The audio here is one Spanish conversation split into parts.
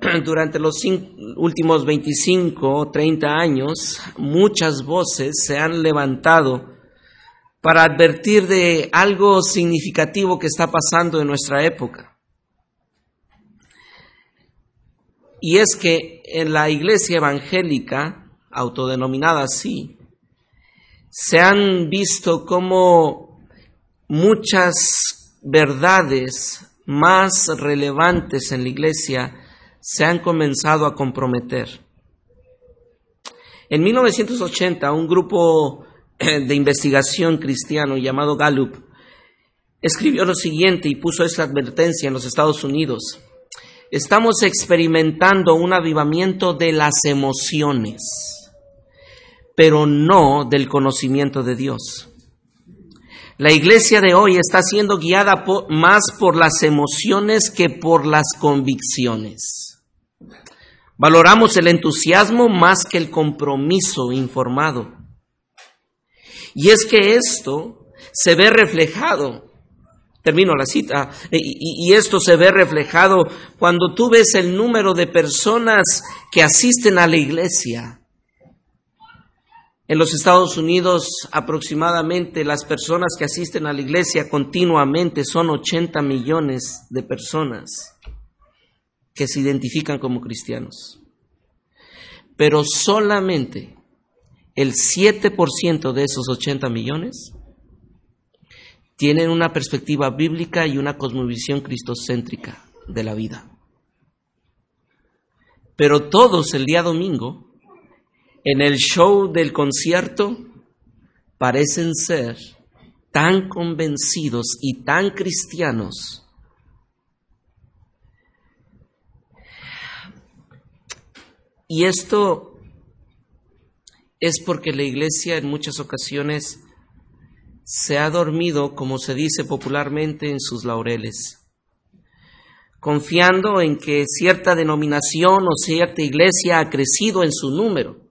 durante los últimos 25 30 años, muchas voces se han levantado para advertir de algo significativo que está pasando en nuestra época. Y es que en la iglesia evangélica, autodenominada así, se han visto como muchas verdades más relevantes en la iglesia se han comenzado a comprometer. En 1980, un grupo de investigación cristiano llamado Gallup escribió lo siguiente y puso esta advertencia en los Estados Unidos. Estamos experimentando un avivamiento de las emociones, pero no del conocimiento de Dios. La iglesia de hoy está siendo guiada más por las emociones que por las convicciones. Valoramos el entusiasmo más que el compromiso informado. Y es que esto se ve reflejado, termino la cita, y, esto se ve reflejado cuando tú ves el número de personas que asisten a la iglesia. En los Estados Unidos aproximadamente las personas que asisten a la iglesia continuamente son 80 millones de personas que se identifican como cristianos. Pero solamente el 7% de esos 80 millones tienen una perspectiva bíblica y una cosmovisión cristocéntrica de la vida. Pero todos el día domingo, en el show del concierto, parecen ser tan convencidos y tan cristianos y esto es porque la iglesia en muchas ocasiones se ha dormido, como se dice popularmente, en sus laureles, confiando en que cierta denominación o cierta iglesia ha crecido en su número.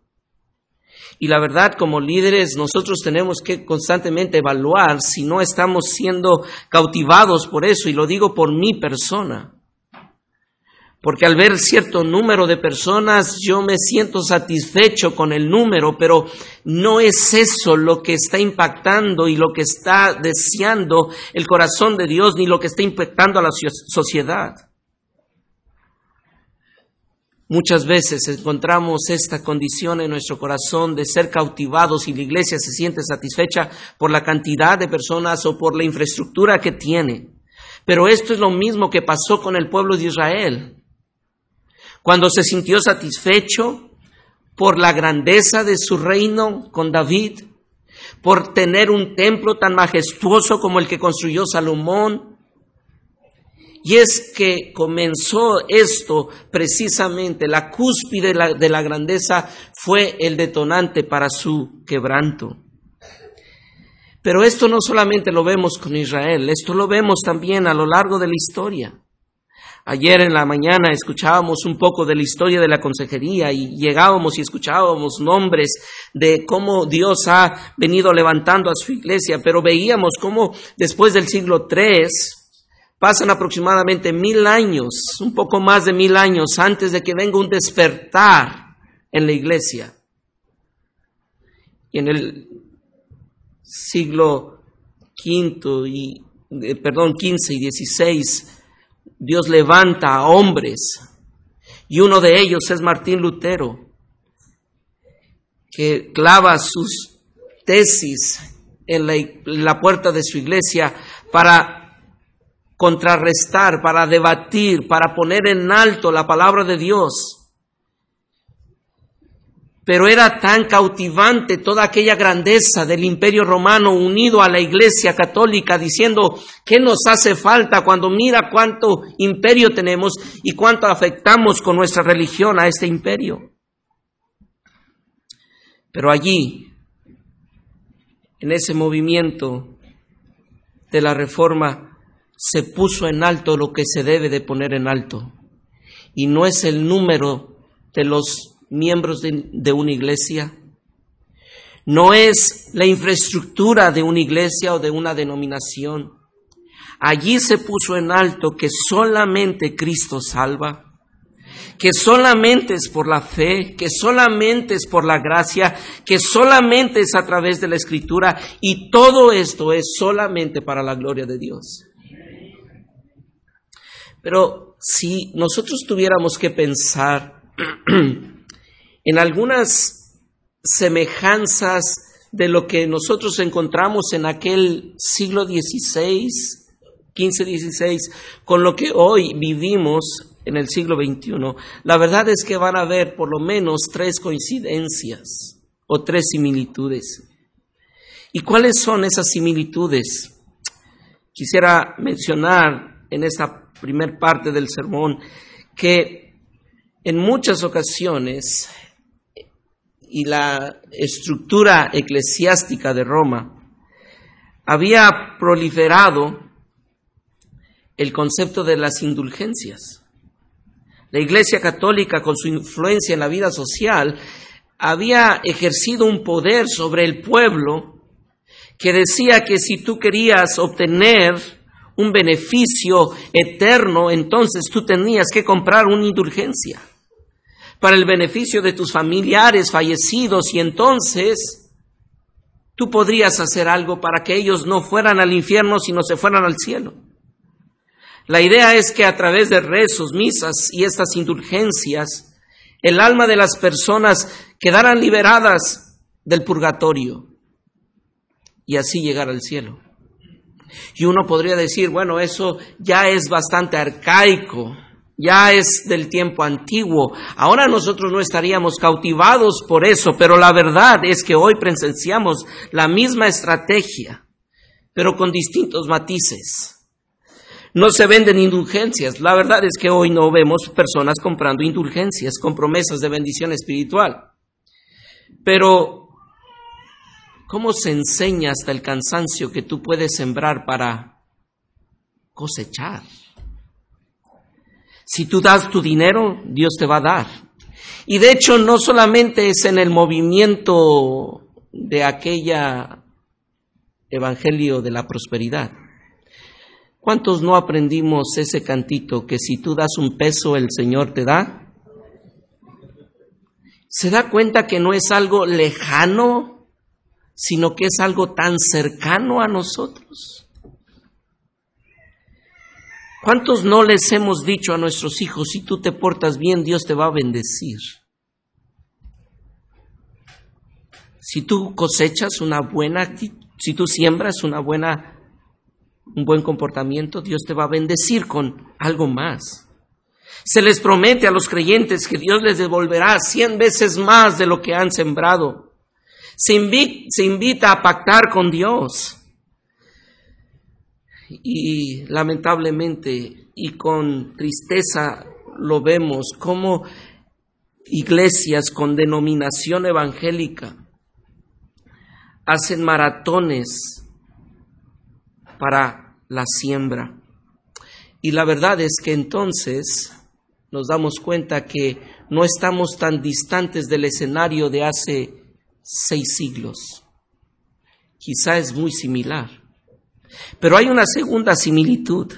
Y la verdad, como líderes, nosotros tenemos que constantemente evaluar si no estamos siendo cautivados por eso, y lo digo por mi persona. Porque al ver cierto número de personas yo me siento satisfecho con el número, pero no es eso lo que está impactando y lo que está deseando el corazón de Dios, ni lo que está impactando a la sociedad. Muchas veces encontramos esta condición en nuestro corazón de ser cautivados y la iglesia se siente satisfecha por la cantidad de personas o por la infraestructura que tiene. Pero esto es lo mismo que pasó con el pueblo de Israel cuando se sintió satisfecho por la grandeza de su reino con David, por tener un templo tan majestuoso como el que construyó Salomón. Y es que comenzó esto precisamente, la cúspide de la, de la grandeza fue el detonante para su quebranto. Pero esto no solamente lo vemos con Israel, esto lo vemos también a lo largo de la historia. Ayer en la mañana escuchábamos un poco de la historia de la consejería y llegábamos y escuchábamos nombres de cómo Dios ha venido levantando a su iglesia, pero veíamos cómo después del siglo III pasan aproximadamente mil años, un poco más de mil años antes de que venga un despertar en la iglesia. Y en el siglo V y, eh, perdón, XV y XVI Dios levanta a hombres y uno de ellos es Martín Lutero, que clava sus tesis en la, puerta de su iglesia para contrarrestar, para debatir, para poner en alto la palabra de Dios pero era tan cautivante toda aquella grandeza del imperio romano unido a la iglesia católica diciendo, ¿qué nos hace falta cuando mira cuánto imperio tenemos y cuánto afectamos con nuestra religión a este imperio? Pero allí, en ese movimiento de la reforma, se puso en alto lo que se debe de poner en alto. Y no es el número de los miembros de, una iglesia. No es la infraestructura de una iglesia o de una denominación. Allí se puso en alto que solamente Cristo salva. que solamente es por la fe, que solamente es por la gracia, que solamente es a través de la escritura y todo esto es solamente para la gloria de Dios. Pero si nosotros tuviéramos que pensar en algunas semejanzas de lo que nosotros encontramos en aquel siglo XVI, 15-16, con lo que hoy vivimos en el siglo XXI, la verdad es que van a haber por lo menos tres coincidencias o tres similitudes. ¿Y cuáles son esas similitudes? Quisiera mencionar en esta primer parte del sermón que en muchas ocasiones y la estructura eclesiástica de Roma había proliferado el concepto de las indulgencias. La Iglesia Católica, con su influencia en la vida social, había ejercido un poder sobre el pueblo que decía que si tú querías obtener un beneficio eterno, entonces tú tenías que comprar una indulgencia para el beneficio de tus familiares fallecidos y entonces tú podrías hacer algo para que ellos no fueran al infierno, sino se fueran al cielo. La idea es que a través de rezos, misas y estas indulgencias, el alma de las personas quedaran liberadas del purgatorio y así llegar al cielo. Y uno podría decir, bueno, eso ya es bastante arcaico, ya es del tiempo antiguo. Ahora nosotros no estaríamos cautivados por eso, pero la verdad es que hoy presenciamos la misma estrategia, pero con distintos matices. No se venden indulgencias. La verdad es que hoy no vemos personas comprando indulgencias con promesas de bendición espiritual. Pero, ¿cómo se enseña hasta el cansancio que tú puedes sembrar para cosechar? Si tú das tu dinero, Dios te va a dar. Y de hecho no solamente es en el movimiento de aquella evangelio de la prosperidad. ¿Cuántos no aprendimos ese cantito que si tú das un peso el Señor te da? ¿Se da cuenta que no es algo lejano, sino que es algo tan cercano a nosotros? ¿Cuántos no les hemos dicho a nuestros hijos, si tú te portas bien, Dios te va a bendecir? Si tú cosechas una buena, si tú siembras una buena un buen comportamiento, Dios te va a bendecir con algo más. Se les promete a los creyentes que Dios les devolverá cien veces más de lo que han sembrado. Se, invita, a pactar con Dios. Y lamentablemente y con tristeza lo vemos como iglesias con denominación evangélica hacen maratones para la siembra. Y la verdad es que entonces nos damos cuenta que no estamos tan distantes del escenario de hace seis siglos. Quizá es muy similar. Pero hay una segunda similitud.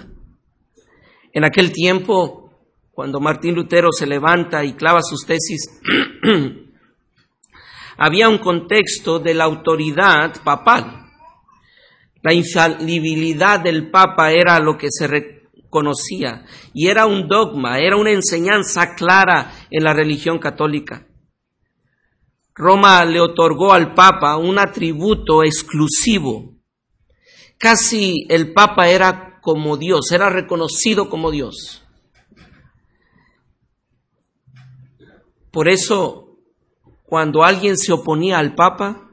En aquel tiempo, cuando Martín Lutero se levanta y clava sus tesis, había un contexto de la autoridad papal. La infalibilidad del Papa era lo que se reconocía y era un dogma, era una enseñanza clara en la religión católica. Roma le otorgó al Papa un atributo exclusivo. Casi el Papa era como Dios, era reconocido como Dios. Por eso, cuando alguien se oponía al Papa,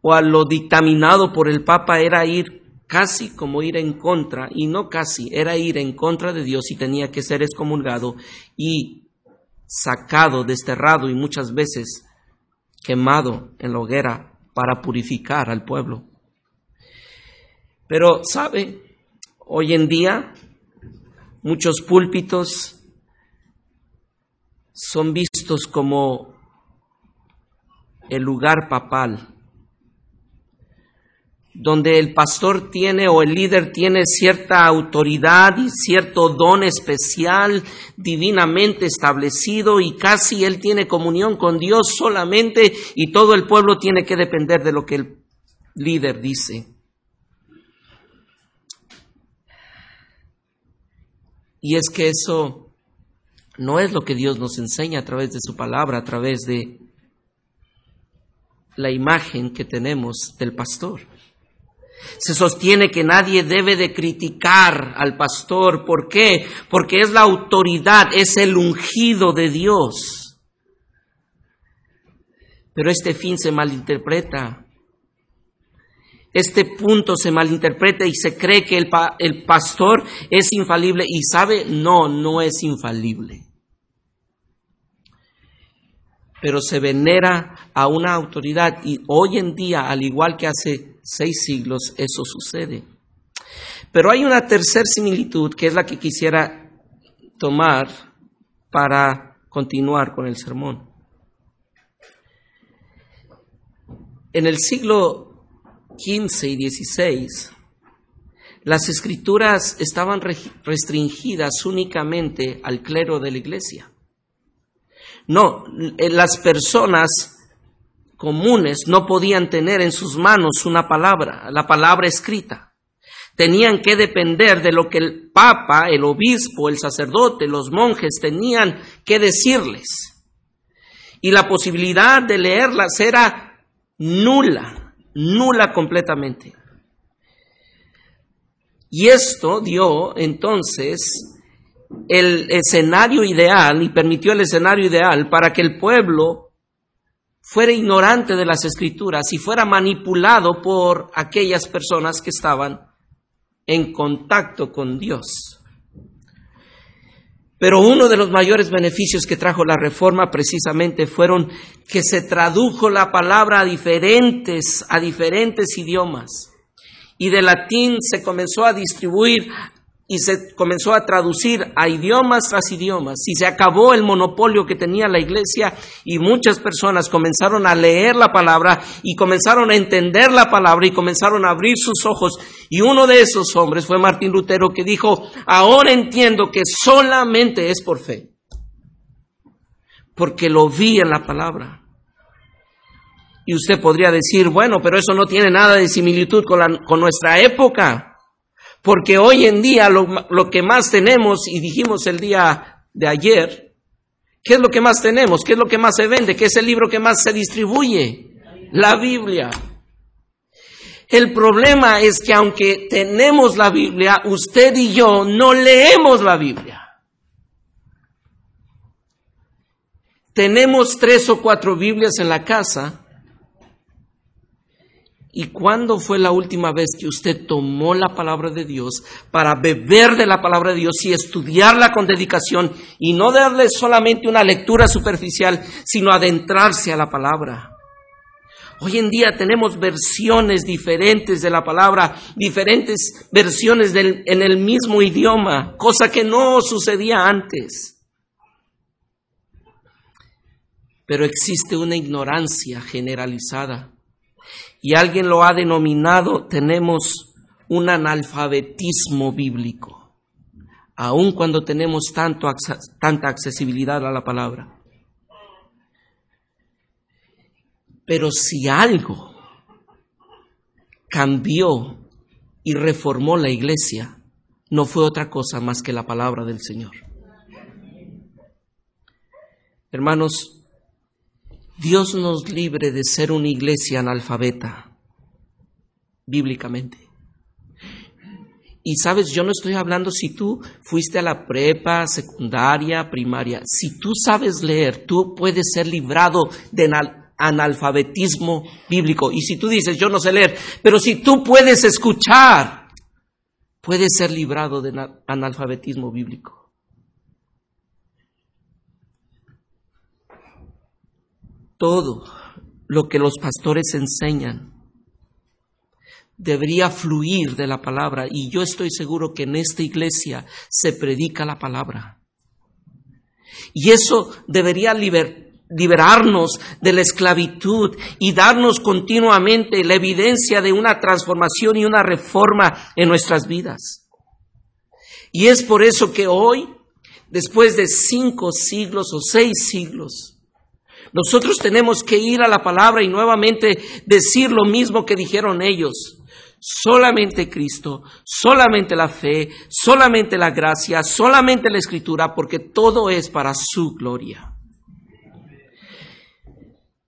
o a lo dictaminado por el Papa era ir casi como ir en contra, y no casi, era ir en contra de Dios y tenía que ser excomulgado y sacado, desterrado y muchas veces quemado en la hoguera para purificar al pueblo. Pero, ¿sabe? Hoy en día muchos púlpitos son vistos como el lugar papal donde el pastor tiene o el líder tiene cierta autoridad y cierto don especial divinamente establecido y casi él tiene comunión con Dios solamente y todo el pueblo tiene que depender de lo que el líder dice. Y es que eso no es lo que Dios nos enseña a través de su palabra, a través de la imagen que tenemos del pastor. Se sostiene que nadie debe de criticar al pastor. ¿Por qué? Porque es la autoridad, es el ungido de Dios. Pero este fin se malinterpreta. Este punto se malinterpreta y se cree que el, el pastor es infalible y sabe, no, no es infalible pero se venera a una autoridad y hoy en día, al igual que hace seis siglos, eso sucede. Pero hay una tercera similitud que es la que quisiera tomar para continuar con el sermón. En el siglo XV y XVI, las escrituras estaban restringidas únicamente al clero de la iglesia. No, eh, las personas comunes no podían tener en sus manos una palabra, la palabra escrita. Tenían que depender de lo que el papa, el obispo, el sacerdote, los monjes tenían que decirles. Y la posibilidad de leerlas era nula, nula completamente. Y esto dio entonces el escenario ideal y permitió el escenario ideal para que el pueblo fuera ignorante de las escrituras y fuera manipulado por aquellas personas que estaban en contacto con Dios. Pero uno de los mayores beneficios que trajo la reforma precisamente fueron que se tradujo la palabra a diferentes, a diferentes idiomas. Y de latín se comenzó a distribuir y se comenzó a traducir a idiomas tras idiomas y se acabó el monopolio que tenía la iglesia y muchas personas comenzaron a leer la palabra y comenzaron a entender la palabra y comenzaron a abrir sus ojos y uno de esos hombres fue Martín Lutero que dijo, ahora entiendo que solamente es por fe, porque lo vi en la palabra. Y usted podría decir, bueno, pero eso no tiene nada de similitud con, con nuestra época. Porque hoy en día lo, que más tenemos, y dijimos el día de ayer, ¿qué es lo que más tenemos? ¿Qué es lo que más se vende? ¿Qué es el libro que más se distribuye? La Biblia. El problema es que aunque tenemos la Biblia, usted y yo no leemos la Biblia. Tenemos tres o cuatro Biblias en la casa ¿Y cuándo fue la última vez que usted tomó la palabra de Dios para beber de la palabra de Dios y estudiarla con dedicación y no darle solamente una lectura superficial, sino adentrarse a la palabra? Hoy en día tenemos versiones diferentes de la palabra, diferentes versiones en el mismo idioma, cosa que no sucedía antes. Pero existe una ignorancia generalizada y alguien lo ha denominado, tenemos un analfabetismo bíblico, aun cuando tenemos tanto, tanta accesibilidad a la palabra. Pero si algo cambió y reformó la iglesia, no fue otra cosa más que la palabra del Señor. Hermanos, Dios nos libre de ser una iglesia analfabeta, bíblicamente. Y sabes, yo no estoy hablando si tú fuiste a la prepa, secundaria, primaria. Si tú sabes leer, tú puedes ser librado de analfabetismo bíblico. Y si tú dices, yo no sé leer, pero si tú puedes escuchar, puedes ser librado de analfabetismo bíblico. Todo lo que los pastores enseñan debería fluir de la palabra y yo estoy seguro que en esta iglesia se predica la palabra. Y eso debería liberarnos de la esclavitud y darnos continuamente la evidencia de una transformación y una reforma en nuestras vidas. Y es por eso que hoy, después de cinco siglos o seis siglos, nosotros tenemos que ir a la palabra y nuevamente decir lo mismo que dijeron ellos. Solamente Cristo, solamente la fe, solamente la gracia, solamente la escritura, porque todo es para su gloria.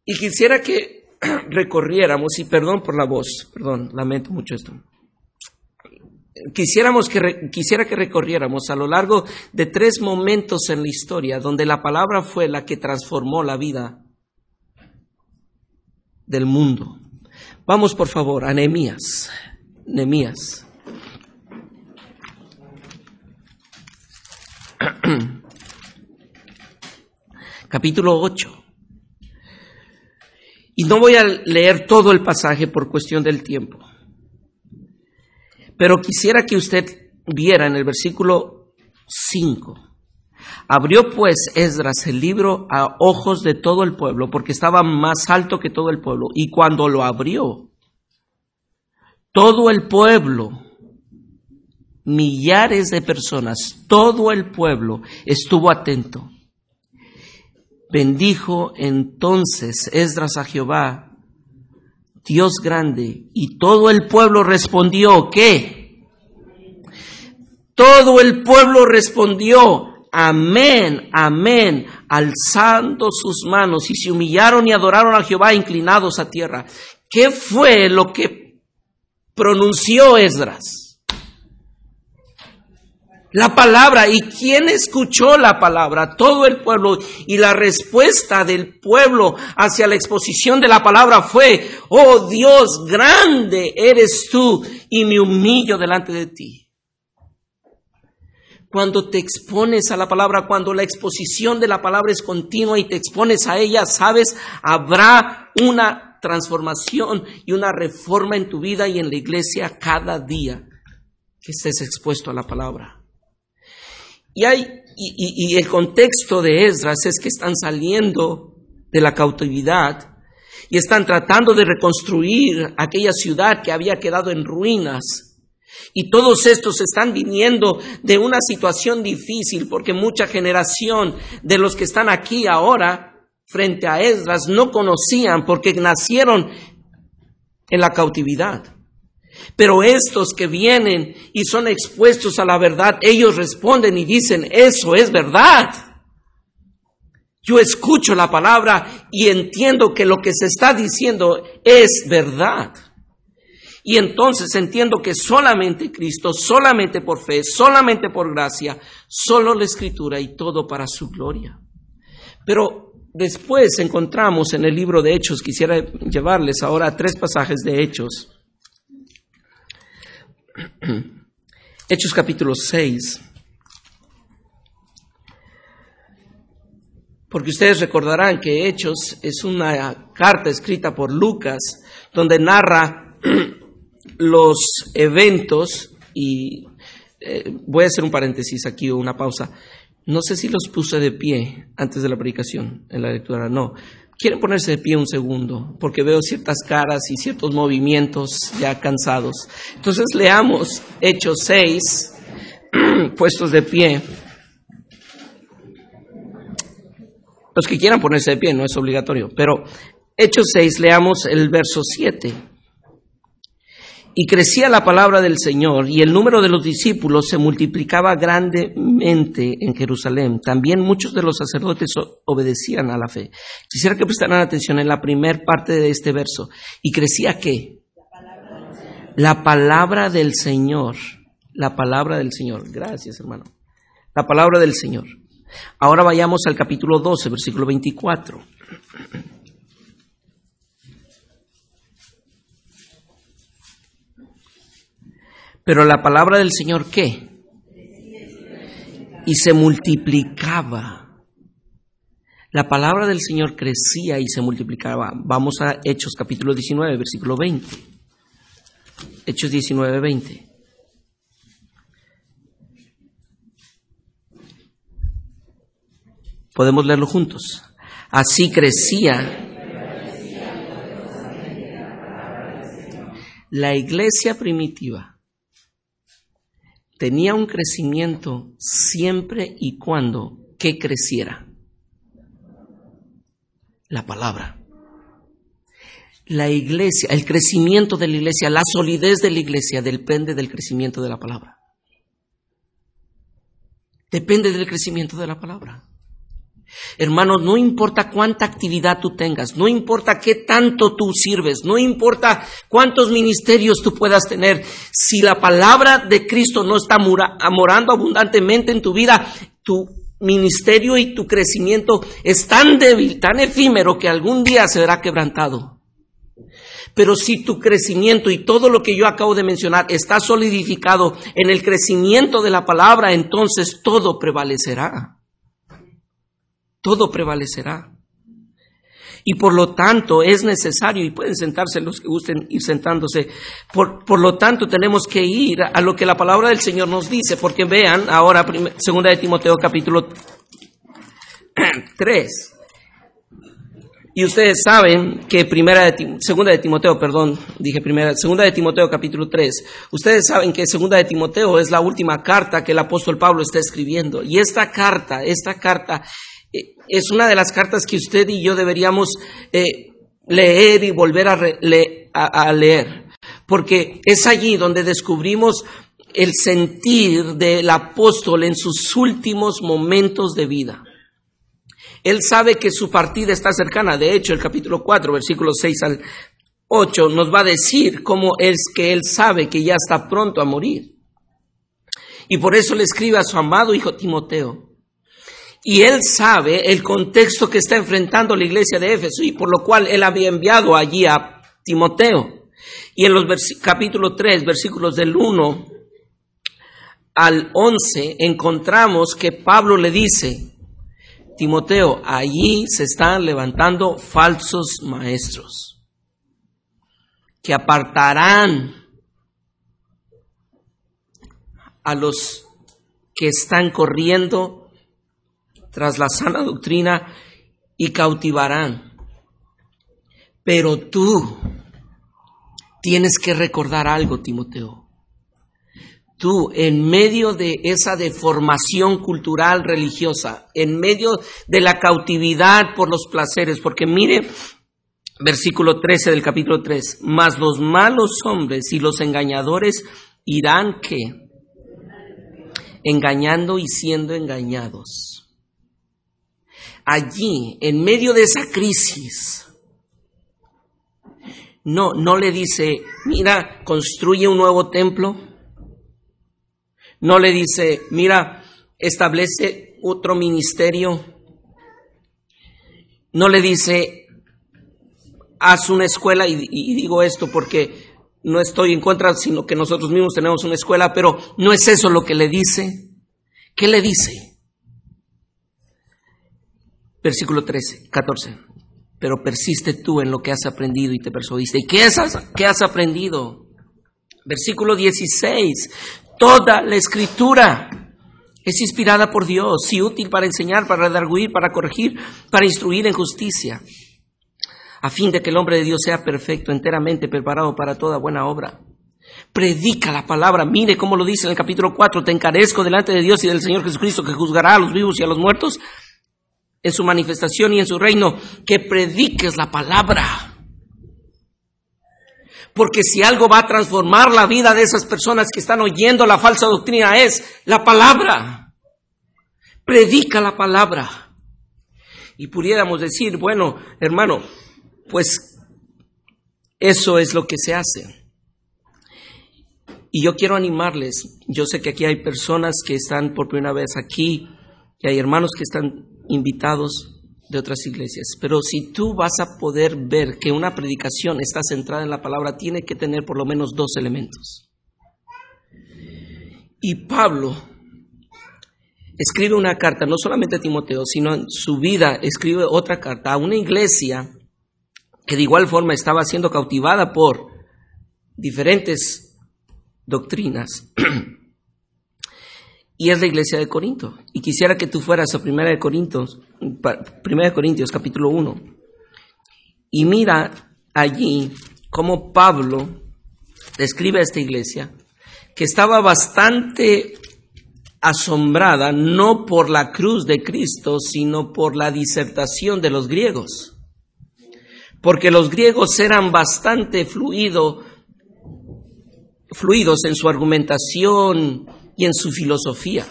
Y quisiera que recorriéramos, y perdón por la voz, perdón, lamento mucho esto. Quisiéramos que, quisiera que recorriéramos a lo largo de tres momentos en la historia donde la palabra fue la que transformó la vida del mundo. Vamos por favor a Nehemías. Nehemías. Capítulo 8. Y no voy a leer todo el pasaje por cuestión del tiempo. Pero quisiera que usted viera en el versículo 5. Abrió pues Esdras el libro a ojos de todo el pueblo, porque estaba más alto que todo el pueblo. Y cuando lo abrió, todo el pueblo, millares de personas, todo el pueblo estuvo atento. Bendijo entonces Esdras a Jehová, Dios grande, y todo el pueblo respondió, ¿qué? Todo el pueblo respondió, amén, amén, alzando sus manos y se humillaron y adoraron a Jehová inclinados a tierra. ¿Qué fue lo que pronunció Esdras? La palabra. ¿Y quién escuchó la palabra? Todo el pueblo. Y la respuesta del pueblo hacia la exposición de la palabra fue, oh Dios, grande eres tú y me humillo delante de ti. Cuando te expones a la palabra, cuando la exposición de la palabra es continua y te expones a ella, sabes, habrá una transformación y una reforma en tu vida y en la iglesia cada día que estés expuesto a la palabra. Y, hay, y, el contexto de Esdras es que están saliendo de la cautividad y están tratando de reconstruir aquella ciudad que había quedado en ruinas. Y todos estos están viniendo de una situación difícil porque mucha generación de los que están aquí ahora frente a Esdras no conocían porque nacieron en la cautividad. Pero estos que vienen y son expuestos a la verdad, ellos responden y dicen, eso es verdad. Yo escucho la palabra y entiendo que lo que se está diciendo es verdad. Y entonces entiendo que solamente Cristo, solamente por fe, solamente por gracia, solo la escritura y todo para su gloria. Pero después encontramos en el libro de Hechos, quisiera llevarles ahora tres pasajes de Hechos Hechos capítulo 6. Porque ustedes recordarán que Hechos es una carta escrita por Lucas donde narra los eventos y eh, voy a hacer un paréntesis aquí o una pausa. No sé si los puse de pie antes de la predicación en la lectura, no. Quieren ponerse de pie un segundo, porque veo ciertas caras y ciertos movimientos ya cansados. Entonces leamos Hechos 6, puestos de pie. Los que quieran ponerse de pie, no es obligatorio, pero Hechos 6, leamos el verso 7. Y crecía la palabra del Señor y el número de los discípulos se multiplicaba grandemente en Jerusalén. También muchos de los sacerdotes obedecían a la fe. Quisiera que prestaran atención en la primera parte de este verso. ¿Y crecía qué? La palabra del Señor. La palabra del Señor. Gracias, hermano. La palabra del Señor. Ahora vayamos al capítulo 12, versículo 24. Pero la palabra del Señor, ¿qué? Y se multiplicaba. La palabra del Señor crecía y se multiplicaba. Vamos a Hechos capítulo 19, versículo 20. Hechos 19, 20. Podemos leerlo juntos. Así crecía la iglesia primitiva. Tenía un crecimiento siempre y cuando que creciera. La palabra. La iglesia, el crecimiento de la iglesia, la solidez de la iglesia depende del crecimiento de la palabra. Depende del crecimiento de la palabra. Hermanos, no importa cuánta actividad tú tengas, no importa qué tanto tú sirves, no importa cuántos ministerios tú puedas tener, si la palabra de Cristo no está morando abundantemente en tu vida, tu ministerio y tu crecimiento es tan débil, tan efímero que algún día se verá quebrantado. Pero si tu crecimiento y todo lo que yo acabo de mencionar está solidificado en el crecimiento de la palabra, entonces todo prevalecerá. Todo prevalecerá. Y por lo tanto es necesario, y pueden sentarse los que gusten ir sentándose, por, por, lo tanto tenemos que ir a lo que la palabra del Señor nos dice, porque vean ahora, segunda de Timoteo capítulo 3. Y ustedes saben que primera de, segunda de Timoteo, perdón, dije primera, segunda de Timoteo capítulo 3. Ustedes saben que segunda de Timoteo es la última carta que el apóstol Pablo está escribiendo. Y esta carta, esta carta es una de las cartas que usted y yo deberíamos eh, leer y volver a, a leer. Porque es allí donde descubrimos el sentir del apóstol en sus últimos momentos de vida. Él sabe que su partida está cercana. De hecho, el capítulo 4, versículos 6 al 8, nos va a decir cómo es que él sabe que ya está pronto a morir. Y por eso le escribe a su amado hijo Timoteo. Y él sabe el contexto que está enfrentando la iglesia de Éfeso y por lo cual él había enviado allí a Timoteo. Y en los capítulo 3, versículos del 1 al 11, encontramos que Pablo le dice, Timoteo, allí se están levantando falsos maestros que apartarán a los que están corriendo tras la sana doctrina y cautivarán. Pero tú tienes que recordar algo, Timoteo tú en medio de esa deformación cultural religiosa, en medio de la cautividad por los placeres, porque mire, versículo 13 del capítulo 3, mas los malos hombres y los engañadores irán que engañando y siendo engañados. Allí, en medio de esa crisis, no, no le dice, mira, construye un nuevo templo, no le dice, mira, establece otro ministerio. No le dice, haz una escuela, y, digo esto porque no estoy en contra, sino que nosotros mismos tenemos una escuela, pero no es eso lo que le dice. ¿Qué le dice? Versículo 13, 14. Pero persiste tú en lo que has aprendido y te persuadiste. ¿Y qué has, aprendido? Versículo 16. Toda la escritura es inspirada por Dios y útil para enseñar, para redarguir, para corregir, para instruir en justicia, a fin de que el hombre de Dios sea perfecto, enteramente preparado para toda buena obra. Predica la palabra, mire cómo lo dice en el capítulo 4, te encarezco delante de Dios y del Señor Jesucristo que juzgará a los vivos y a los muertos en su manifestación y en su reino, que prediques la palabra. Porque si algo va a transformar la vida de esas personas que están oyendo la falsa doctrina es la palabra. Predica la palabra. Y pudiéramos decir, bueno, hermano, pues eso es lo que se hace. Y yo quiero animarles, yo sé que aquí hay personas que están por primera vez aquí, y hay hermanos que están invitados de otras iglesias. Pero si tú vas a poder ver que una predicación está centrada en la palabra, tiene que tener por lo menos dos elementos. Y Pablo escribe una carta, no solamente a Timoteo, sino en su vida escribe otra carta a una iglesia que de igual forma estaba siendo cautivada por diferentes doctrinas. y es la iglesia de Corinto. Y quisiera que tú fueras a Primera de Corintios, Primera de Corintios capítulo 1. Y mira allí cómo Pablo describe a esta iglesia que estaba bastante asombrada no por la cruz de Cristo, sino por la disertación de los griegos. Porque los griegos eran bastante fluido, fluidos en su argumentación y en su filosofía.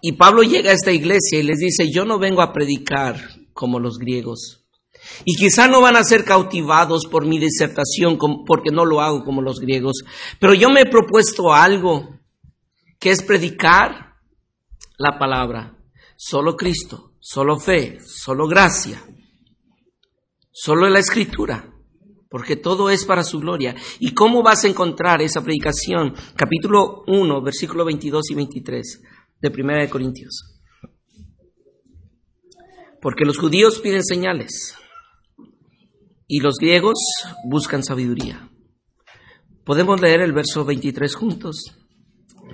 Y Pablo llega a esta iglesia y les dice, yo no vengo a predicar como los griegos. Y quizá no van a ser cautivados por mi disertación porque no lo hago como los griegos. Pero yo me he propuesto algo, que es predicar la palabra. Solo Cristo, solo fe, solo gracia, solo la escritura porque todo es para su gloria. ¿Y cómo vas a encontrar esa predicación? Capítulo 1, versículo 22 y 23 de Primera de Corintios. Porque los judíos piden señales y los griegos buscan sabiduría. Podemos leer el verso 23 juntos.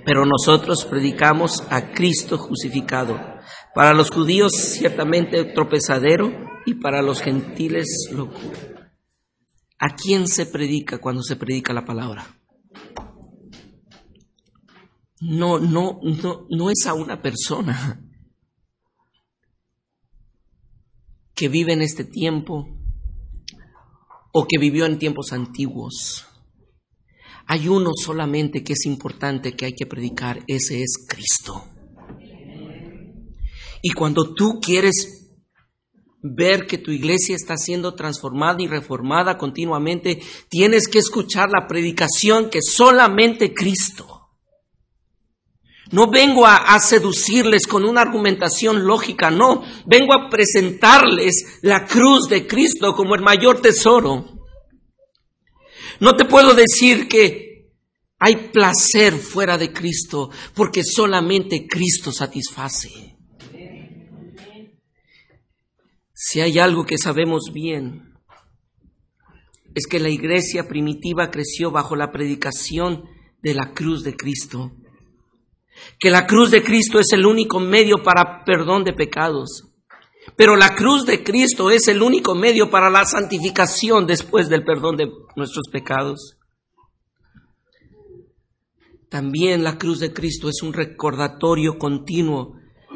Pero nosotros predicamos a Cristo crucificado. Para los judíos ciertamente tropezadero y para los gentiles locura. ¿A quién se predica cuando se predica la palabra? No, no, no, no es a una persona que vive en este tiempo o que vivió en tiempos antiguos. Hay uno solamente que es importante que hay que predicar, ese es Cristo. Y cuando tú quieres ver que tu iglesia está siendo transformada y reformada continuamente, tienes que escuchar la predicación que solamente Cristo. No vengo a, seducirles con una argumentación lógica, no, vengo a presentarles la cruz de Cristo como el mayor tesoro. No te puedo decir que hay placer fuera de Cristo, porque solamente Cristo satisface. Si hay algo que sabemos bien, es que la iglesia primitiva creció bajo la predicación de la cruz de Cristo. Que la cruz de Cristo es el único medio para perdón de pecados. Pero la cruz de Cristo es el único medio para la santificación después del perdón de nuestros pecados. También la cruz de Cristo es un recordatorio continuo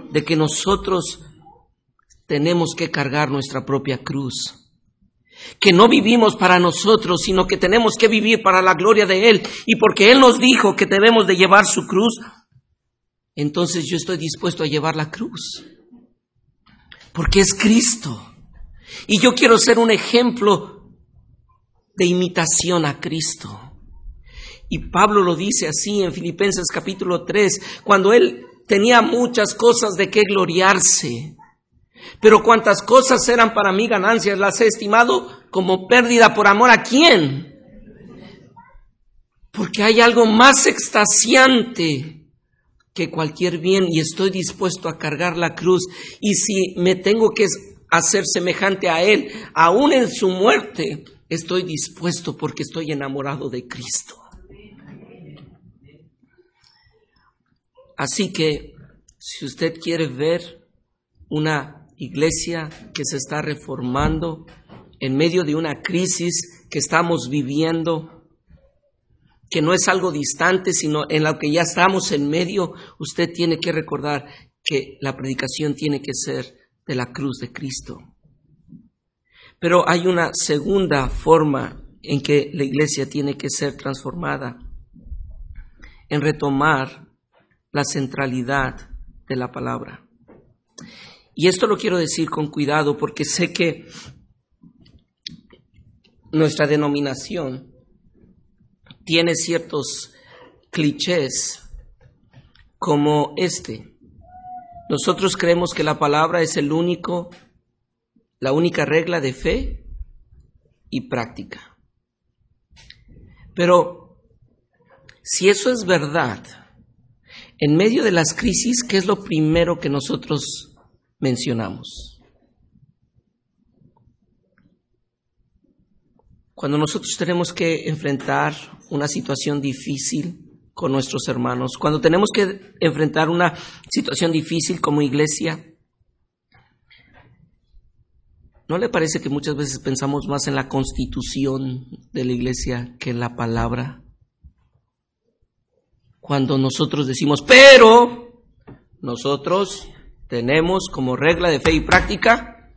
de que nosotros tenemos que cargar nuestra propia cruz. Que no vivimos para nosotros, sino que tenemos que vivir para la gloria de Él. Y porque Él nos dijo que debemos de llevar su cruz, entonces yo estoy dispuesto a llevar la cruz. Porque es Cristo. Y yo quiero ser un ejemplo de imitación a Cristo. Y Pablo lo dice así en Filipenses capítulo 3, cuando él tenía muchas cosas de qué gloriarse. Pero cuantas cosas eran para mí ganancias, las he estimado como pérdida por amor a quién. Porque hay algo más extasiante que cualquier bien y estoy dispuesto a cargar la cruz. Y si me tengo que hacer semejante a Él, aún en su muerte, estoy dispuesto porque estoy enamorado de Cristo. Así que, si usted quiere ver una iglesia que se está reformando en medio de una crisis que estamos viviendo, que no es algo distante, sino en lo que ya estamos en medio, usted tiene que recordar que la predicación tiene que ser de la cruz de Cristo. Pero hay una segunda forma en que la iglesia tiene que ser transformada, en retomar la centralidad de la palabra. Y esto lo quiero decir con cuidado porque sé que nuestra denominación tiene ciertos clichés como este. Nosotros creemos que la palabra es el único, la única regla de fe y práctica. Pero si eso es verdad, en medio de las crisis, ¿qué es lo primero que nosotros mencionamos. Cuando nosotros tenemos que enfrentar una situación difícil, con nuestros hermanos, cuando tenemos que enfrentar una situación difícil como iglesia, ¿no le parece que muchas veces pensamos más en la constitución de la iglesia que en la palabra? Cuando nosotros decimos, pero nosotros tenemos como regla de fe y práctica,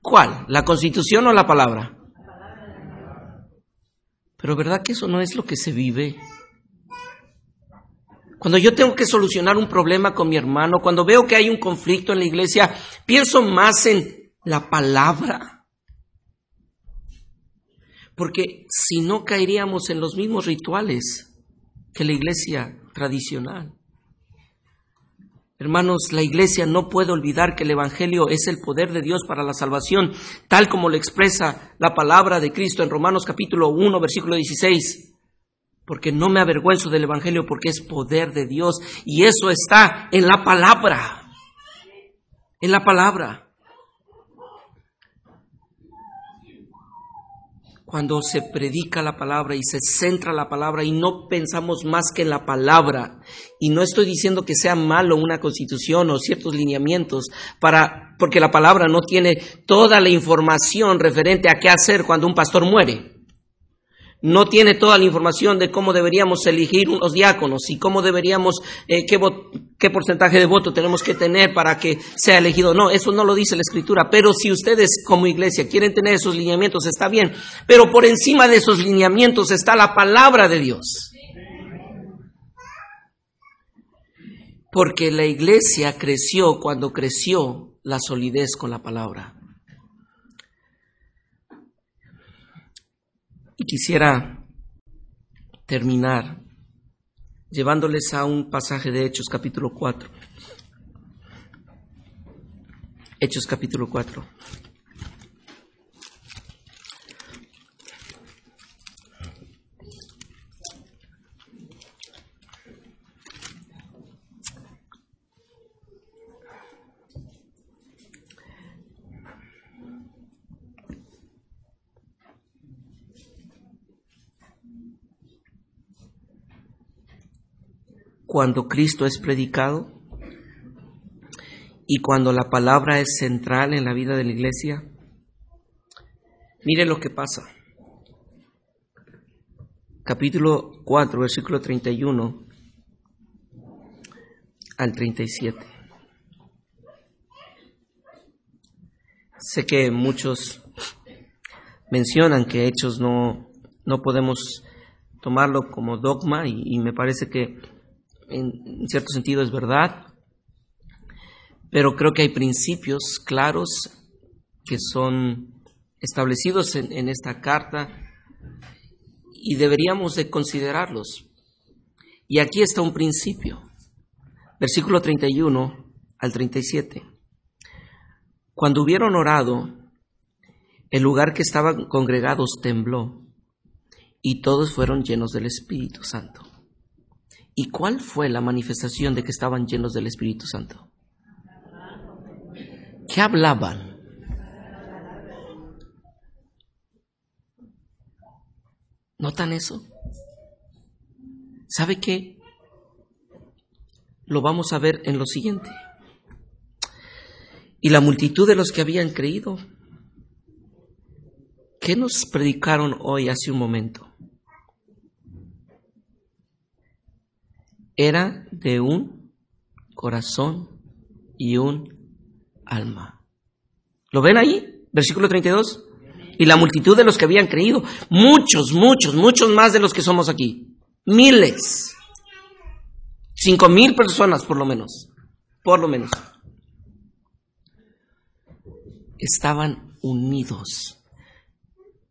¿cuál? ¿La constitución o la palabra? Pero ¿verdad que eso no es lo que se vive? Cuando yo tengo que solucionar un problema con mi hermano, cuando veo que hay un conflicto en la iglesia, pienso más en la palabra. Porque si no caeríamos en los mismos rituales que la iglesia tradicional. Hermanos, la iglesia no puede olvidar que el Evangelio es el poder de Dios para la salvación, tal como lo expresa la palabra de Cristo en Romanos capítulo 1, versículo 16 porque no me avergüenzo del Evangelio, porque es poder de Dios. Y eso está en la palabra. En la palabra. Cuando se predica la palabra y se centra la palabra y no pensamos más que en la palabra, y no estoy diciendo que sea malo una constitución o ciertos lineamientos para, porque la palabra no tiene toda la información referente a qué hacer cuando un pastor muere no tiene toda la información de cómo deberíamos elegir unos diáconos y cómo deberíamos, eh, qué, porcentaje de voto tenemos que tener para que sea elegido. No, eso no lo dice la escritura. Pero si ustedes como iglesia quieren tener esos lineamientos, está bien. Pero por encima de esos lineamientos está la palabra de Dios. Porque la iglesia creció cuando creció la solidez con la palabra. Y quisiera terminar llevándoles a un pasaje de Hechos capítulo 4. Hechos capítulo 4. Cuando Cristo es predicado y cuando la palabra es central en la vida de la iglesia, mire lo que pasa. Capítulo 4, versículo 31 al 37. Sé que muchos mencionan que hechos no, no podemos tomarlo como dogma y, y me parece que en cierto sentido es verdad, pero creo que hay principios claros que son establecidos en, esta carta y deberíamos de considerarlos. Y aquí está un principio, versículo 31 al 37. Cuando hubieron orado, el lugar que estaban congregados tembló y todos fueron llenos del Espíritu Santo. ¿Y cuál fue la manifestación de que estaban llenos del Espíritu Santo? ¿Qué hablaban? ¿Notan eso? ¿Sabe qué? Lo vamos a ver en lo siguiente. Y la multitud de los que habían creído, ¿qué nos predicaron hoy hace un momento? Era de un corazón y un alma. ¿Lo ven ahí? Versículo 32. Y la multitud de los que habían creído, muchos, muchos, muchos más de los que somos aquí. Miles. Cinco mil personas por lo menos. Por lo menos. Estaban unidos.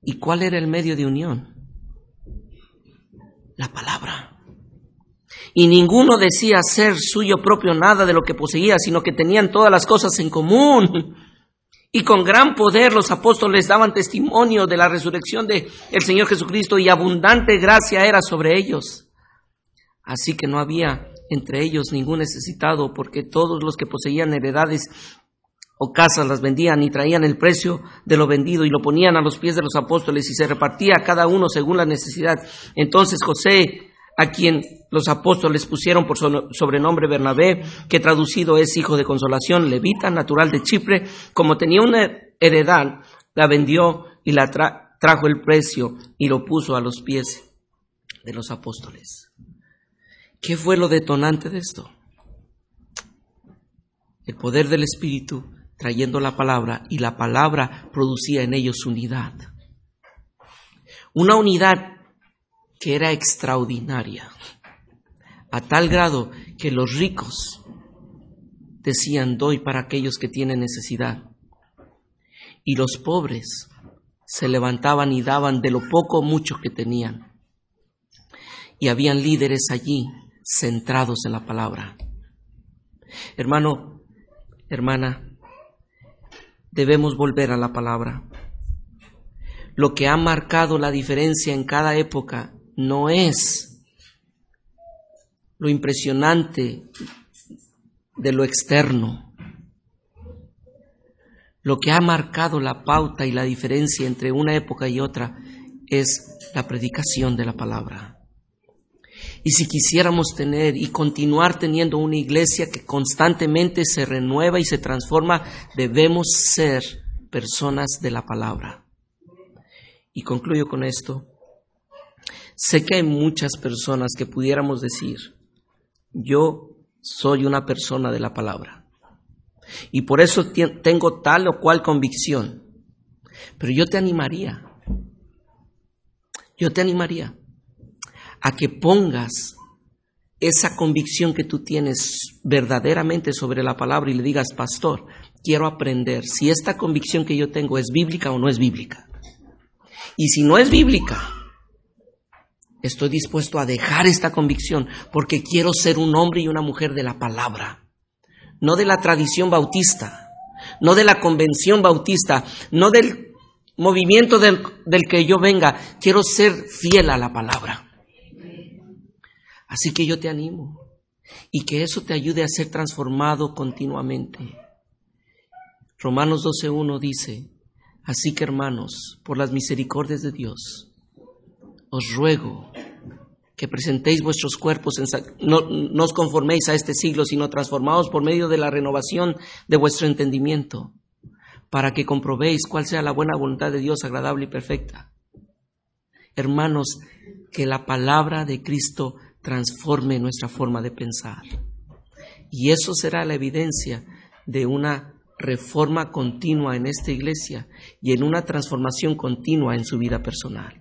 ¿Y cuál era el medio de unión? La palabra y ninguno decía ser suyo propio nada de lo que poseía, sino que tenían todas las cosas en común. Y con gran poder los apóstoles daban testimonio de la resurrección de el Señor Jesucristo y abundante gracia era sobre ellos. Así que no había entre ellos ningún necesitado, porque todos los que poseían heredades o casas las vendían y traían el precio de lo vendido y lo ponían a los pies de los apóstoles y se repartía cada uno según la necesidad. Entonces José a quien los apóstoles pusieron por sobrenombre Bernabé, que traducido es hijo de consolación, levita, natural de Chipre, como tenía una heredad, la vendió y la trajo el precio y lo puso a los pies de los apóstoles. ¿Qué fue lo detonante de esto? El poder del Espíritu trayendo la palabra y la palabra producía en ellos unidad. Una unidad que era extraordinaria, a tal grado que los ricos decían doy para aquellos que tienen necesidad, y los pobres se levantaban y daban de lo poco mucho que tenían. Y habían líderes allí centrados en la palabra. Hermano, hermana, debemos volver a la palabra. Lo que ha marcado la diferencia en cada época no es lo impresionante de lo externo. Lo que ha marcado la pauta y la diferencia entre una época y otra es la predicación de la palabra. Y si quisiéramos tener y continuar teniendo una iglesia que constantemente se renueva y se transforma, debemos ser personas de la palabra. Y concluyo con esto. Sé que hay muchas personas que pudiéramos decir, yo soy una persona de la palabra. Y por eso tengo tal o cual convicción. Pero yo te animaría, yo te animaría a que pongas esa convicción que tú tienes verdaderamente sobre la palabra y le digas, pastor, quiero aprender si esta convicción que yo tengo es bíblica o no es bíblica. Y si no es bíblica, Estoy dispuesto a dejar esta convicción porque quiero ser un hombre y una mujer de la palabra, no de la tradición bautista, no de la convención bautista, no del movimiento del, que yo venga. Quiero ser fiel a la palabra. Así que yo te animo y que eso te ayude a ser transformado continuamente. Romanos 12.1 dice, así que hermanos, por las misericordias de Dios, os ruego que presentéis vuestros cuerpos, no, os conforméis a este siglo, sino transformaos por medio de la renovación de vuestro entendimiento, para que comprobéis cuál sea la buena voluntad de Dios agradable y perfecta. Hermanos, que la palabra de Cristo transforme nuestra forma de pensar. Y eso será la evidencia de una reforma continua en esta iglesia y en una transformación continua en su vida personal.